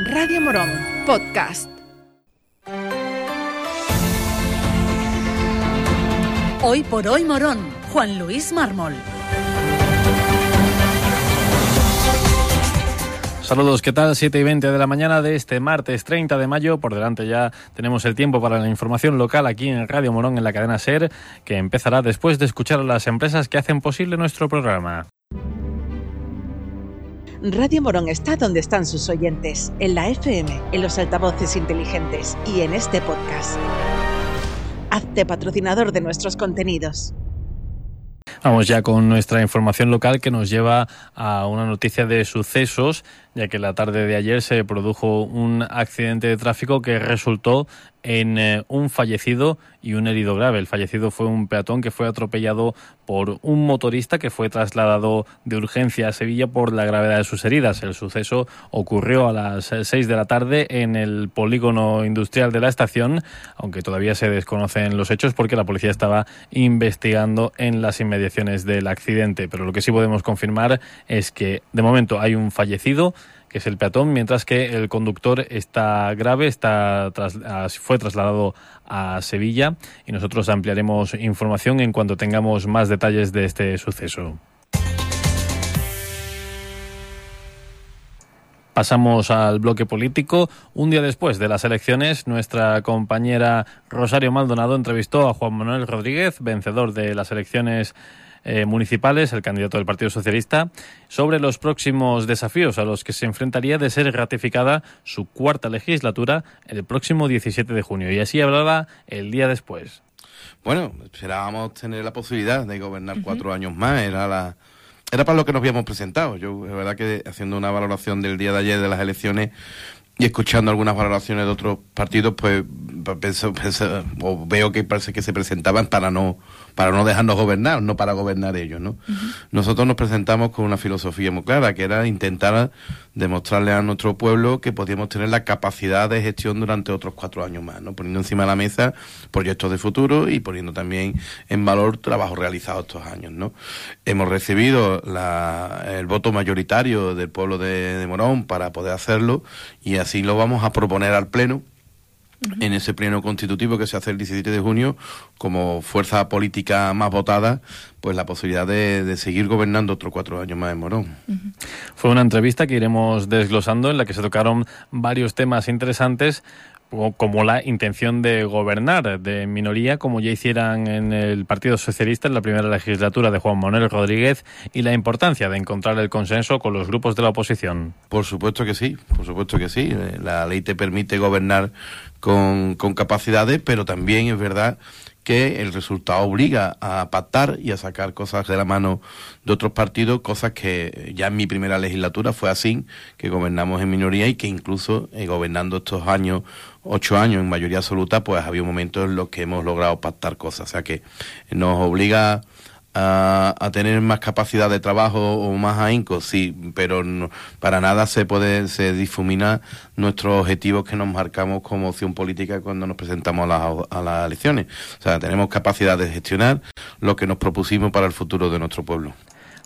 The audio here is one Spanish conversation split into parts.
Radio Morón, podcast. Hoy por hoy Morón, Juan Luis Mármol. Saludos, ¿qué tal? 7 y 20 de la mañana de este martes 30 de mayo. Por delante ya tenemos el tiempo para la información local aquí en Radio Morón en la cadena SER, que empezará después de escuchar a las empresas que hacen posible nuestro programa. Radio Morón está donde están sus oyentes, en la FM, en los altavoces inteligentes y en este podcast. Hazte patrocinador de nuestros contenidos. Vamos ya con nuestra información local que nos lleva a una noticia de sucesos, ya que la tarde de ayer se produjo un accidente de tráfico que resultó en eh, un fallecido y un herido grave. El fallecido fue un peatón que fue atropellado por un motorista que fue trasladado de urgencia a Sevilla por la gravedad de sus heridas. El suceso ocurrió a las 6 de la tarde en el polígono industrial de la estación, aunque todavía se desconocen los hechos porque la policía estaba investigando en las inmediaciones del accidente. Pero lo que sí podemos confirmar es que de momento hay un fallecido que es el peatón, mientras que el conductor está grave, está fue trasladado a Sevilla y nosotros ampliaremos información en cuanto tengamos más detalles de este suceso. Pasamos al bloque político. Un día después de las elecciones, nuestra compañera Rosario Maldonado entrevistó a Juan Manuel Rodríguez, vencedor de las elecciones eh, municipales, el candidato del Partido Socialista, sobre los próximos desafíos a los que se enfrentaría de ser ratificada su cuarta legislatura el próximo 17 de junio. Y así hablaba el día después. Bueno, esperábamos tener la posibilidad de gobernar cuatro años más. Era la era para lo que nos habíamos presentado. Yo, la verdad que haciendo una valoración del día de ayer de las elecciones, y escuchando algunas valoraciones de otros partidos, pues o veo que parece que se presentaban para no para no dejarnos gobernar, no para gobernar ellos, ¿no? Nosotros nos presentamos con una filosofía muy clara, que era intentar demostrarle a nuestro pueblo que podíamos tener la capacidad de gestión durante otros cuatro años más, ¿no? Poniendo encima de la mesa proyectos de futuro y poniendo también en valor trabajo realizado estos años, ¿no? Hemos recibido el voto mayoritario del pueblo de, de Morón para poder hacerlo y así lo vamos a proponer al Pleno en ese pleno constitutivo que se hace el 17 de junio, como fuerza política más votada, pues la posibilidad de, seguir gobernando otros cuatro años más en Morón. Fue una entrevista que iremos desglosando en la que se tocaron varios temas interesantes, como la intención de gobernar de minoría, como ya hicieran en el Partido Socialista en la primera legislatura de Juan Manuel Rodríguez, y la importancia de encontrar el consenso con los grupos de la oposición. Por supuesto que sí, por supuesto que sí. La ley te permite gobernar con, con capacidades, pero también es verdad que el resultado obliga a pactar y a sacar cosas de la mano de otros partidos, cosas que ya en mi primera legislatura fue así, que gobernamos en minoría y que incluso eh, gobernando estos años, ocho años en mayoría absoluta, pues había momentos en los que hemos logrado pactar cosas. O sea que nos obliga a, tener más capacidad de trabajo o más ahínco, sí, pero para nada se puede, se difumina nuestros objetivos que nos marcamos como opción política cuando nos presentamos a, a las elecciones. O sea, tenemos capacidad de gestionar lo que nos propusimos para el futuro de nuestro pueblo.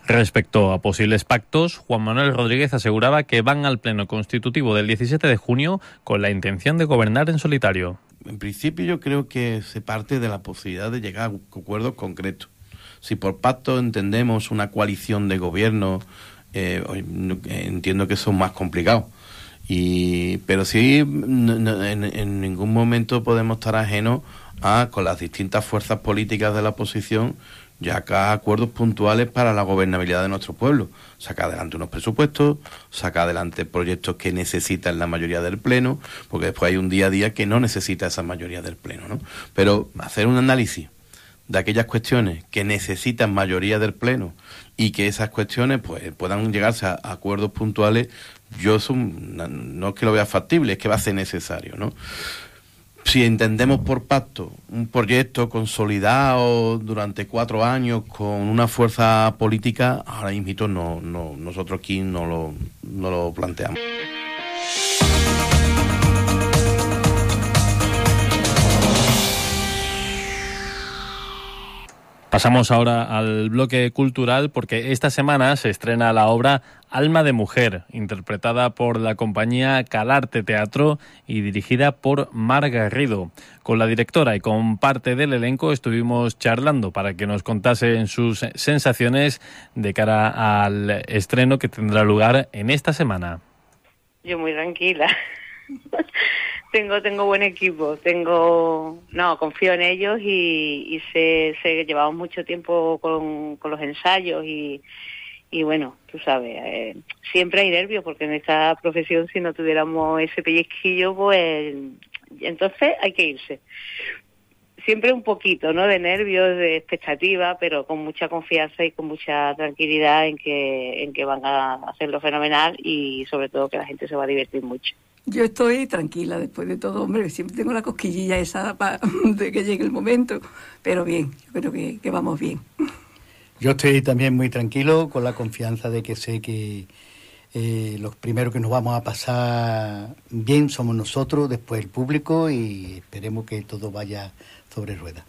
Respecto a posibles pactos, Juan Manuel Rodríguez aseguraba que van al Pleno Constitutivo del 17 de junio con la intención de gobernar en solitario. En principio yo creo que se parte de la posibilidad de llegar a acuerdos concretos si por pacto entendemos una coalición de gobierno, eh, entiendo que eso es más complicado. Y, pero sí, en, ningún momento podemos estar ajenos a, con las distintas fuerzas políticas de la oposición, ya acá acuerdos puntuales para la gobernabilidad de nuestro pueblo. Saca adelante unos presupuestos, saca adelante proyectos que necesitan la mayoría del Pleno, porque después hay un día a día que no necesita esa mayoría del Pleno. ¿no? Pero hacer un análisis de aquellas cuestiones que necesitan mayoría del Pleno y que esas cuestiones pues puedan llegarse a, acuerdos puntuales, yo no es que lo vea factible, es que va a ser necesario, ¿no? Si entendemos por pacto un proyecto consolidado durante cuatro años con una fuerza política, ahora mismo no, no, nosotros aquí no lo, no lo planteamos. Pasamos ahora al bloque cultural porque esta semana se estrena la obra Alma de Mujer, interpretada por la compañía Calarte Teatro y dirigida por Mar Garrido. Con la directora y con parte del elenco estuvimos charlando para que nos contase sus sensaciones de cara al estreno que tendrá lugar en esta semana. Yo muy tranquila. tengo tengo buen equipo, tengo no confío en ellos y, y sé, sé llevamos mucho tiempo con, con los ensayos y, y bueno, tú sabes, eh, siempre hay nervios porque en esta profesión si no tuviéramos ese pellizquillo, pues entonces hay que irse. Siempre un poquito, ¿no? De nervios, de expectativa, pero con mucha confianza y con mucha tranquilidad en que, en que van a hacerlo fenomenal y sobre todo que la gente se va a divertir mucho. Yo estoy tranquila después de todo, hombre, siempre tengo la cosquillilla esa de que llegue el momento, pero bien, yo creo que, que vamos bien. Yo estoy también muy tranquilo, con la confianza de que sé que eh, los primeros que nos vamos a pasar bien somos nosotros, después el público y esperemos que todo vaya sobre ruedas.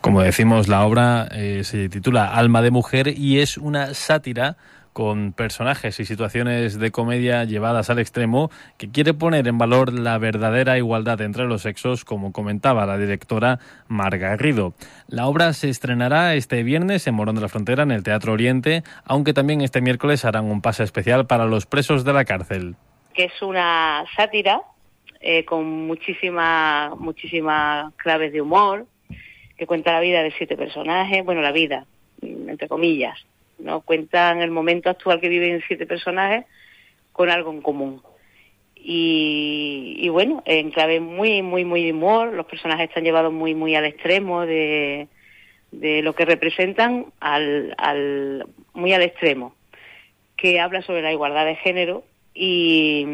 Como decimos, la obra eh, se titula Alma de Mujer y es una sátira con personajes y situaciones de comedia llevadas al extremo, que quiere poner en valor la verdadera igualdad entre los sexos, como comentaba la directora Marga Garrido. La obra se estrenará este viernes en Morón de la Frontera, en el Teatro Oriente, aunque también este miércoles harán un pase especial para los presos de la cárcel. Que es una sátira eh, con muchísimas muchísimas claves de humor, que cuenta la vida de siete personajes, bueno, la vida, entre comillas, ¿no? Cuentan el momento actual que viven siete personajes con algo en común. Y, bueno, en clave muy, muy, muy humor, los personajes están llevados muy, muy al extremo de, de lo que representan, al, muy al extremo, que habla sobre la igualdad de género y,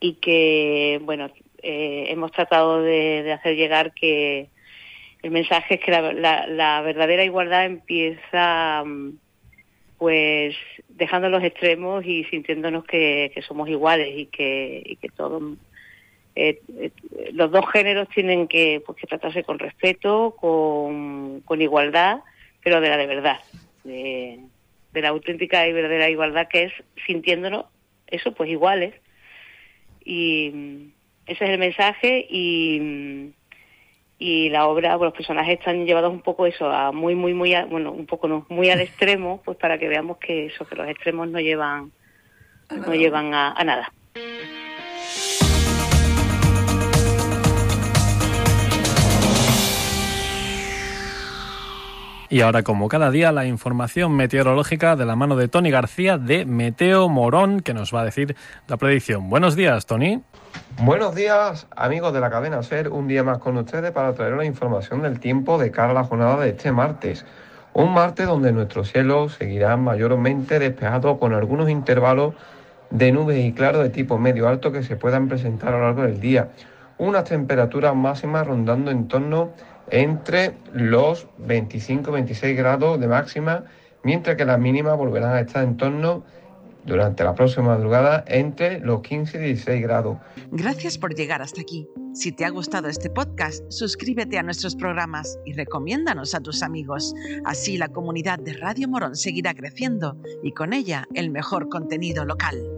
y que, bueno, eh, hemos tratado de hacer llegar que, el mensaje es que la, la, la verdadera igualdad empieza pues dejando los extremos y sintiéndonos que, somos iguales y que, y que todos eh, eh, los dos géneros tienen que, pues, que tratarse con respeto, con, igualdad, pero de la de verdad, de, de la auténtica y verdadera igualdad que es sintiéndonos eso pues iguales. Y ese es el mensaje y y la obra, los personajes están llevados un poco eso, a muy, muy, muy, a, bueno, un poco no, muy al extremo, pues para que veamos que eso, que los extremos no llevan, no llevan a, a nada. Y ahora, como cada día, la información meteorológica de la mano de Tony García de Meteo Morón, que nos va a decir la predicción. Buenos días, Tony. Buenos días, amigos de la cadena SER. Un día más con ustedes para traer la información del tiempo de cara a la jornada de este martes. Un martes donde nuestro cielo seguirá mayormente despejado con algunos intervalos de nubes y claro de tipo medio alto que se puedan presentar a lo largo del día. Unas temperaturas máximas rondando en torno entre los 25-26 grados de máxima, mientras que las mínimas volverán a estar en torno durante la próxima madrugada entre los 15 y 16 grados. Gracias por llegar hasta aquí. Si te ha gustado este podcast, suscríbete a nuestros programas y recomiéndanos a tus amigos. Así la comunidad de Radio Morón seguirá creciendo y con ella el mejor contenido local.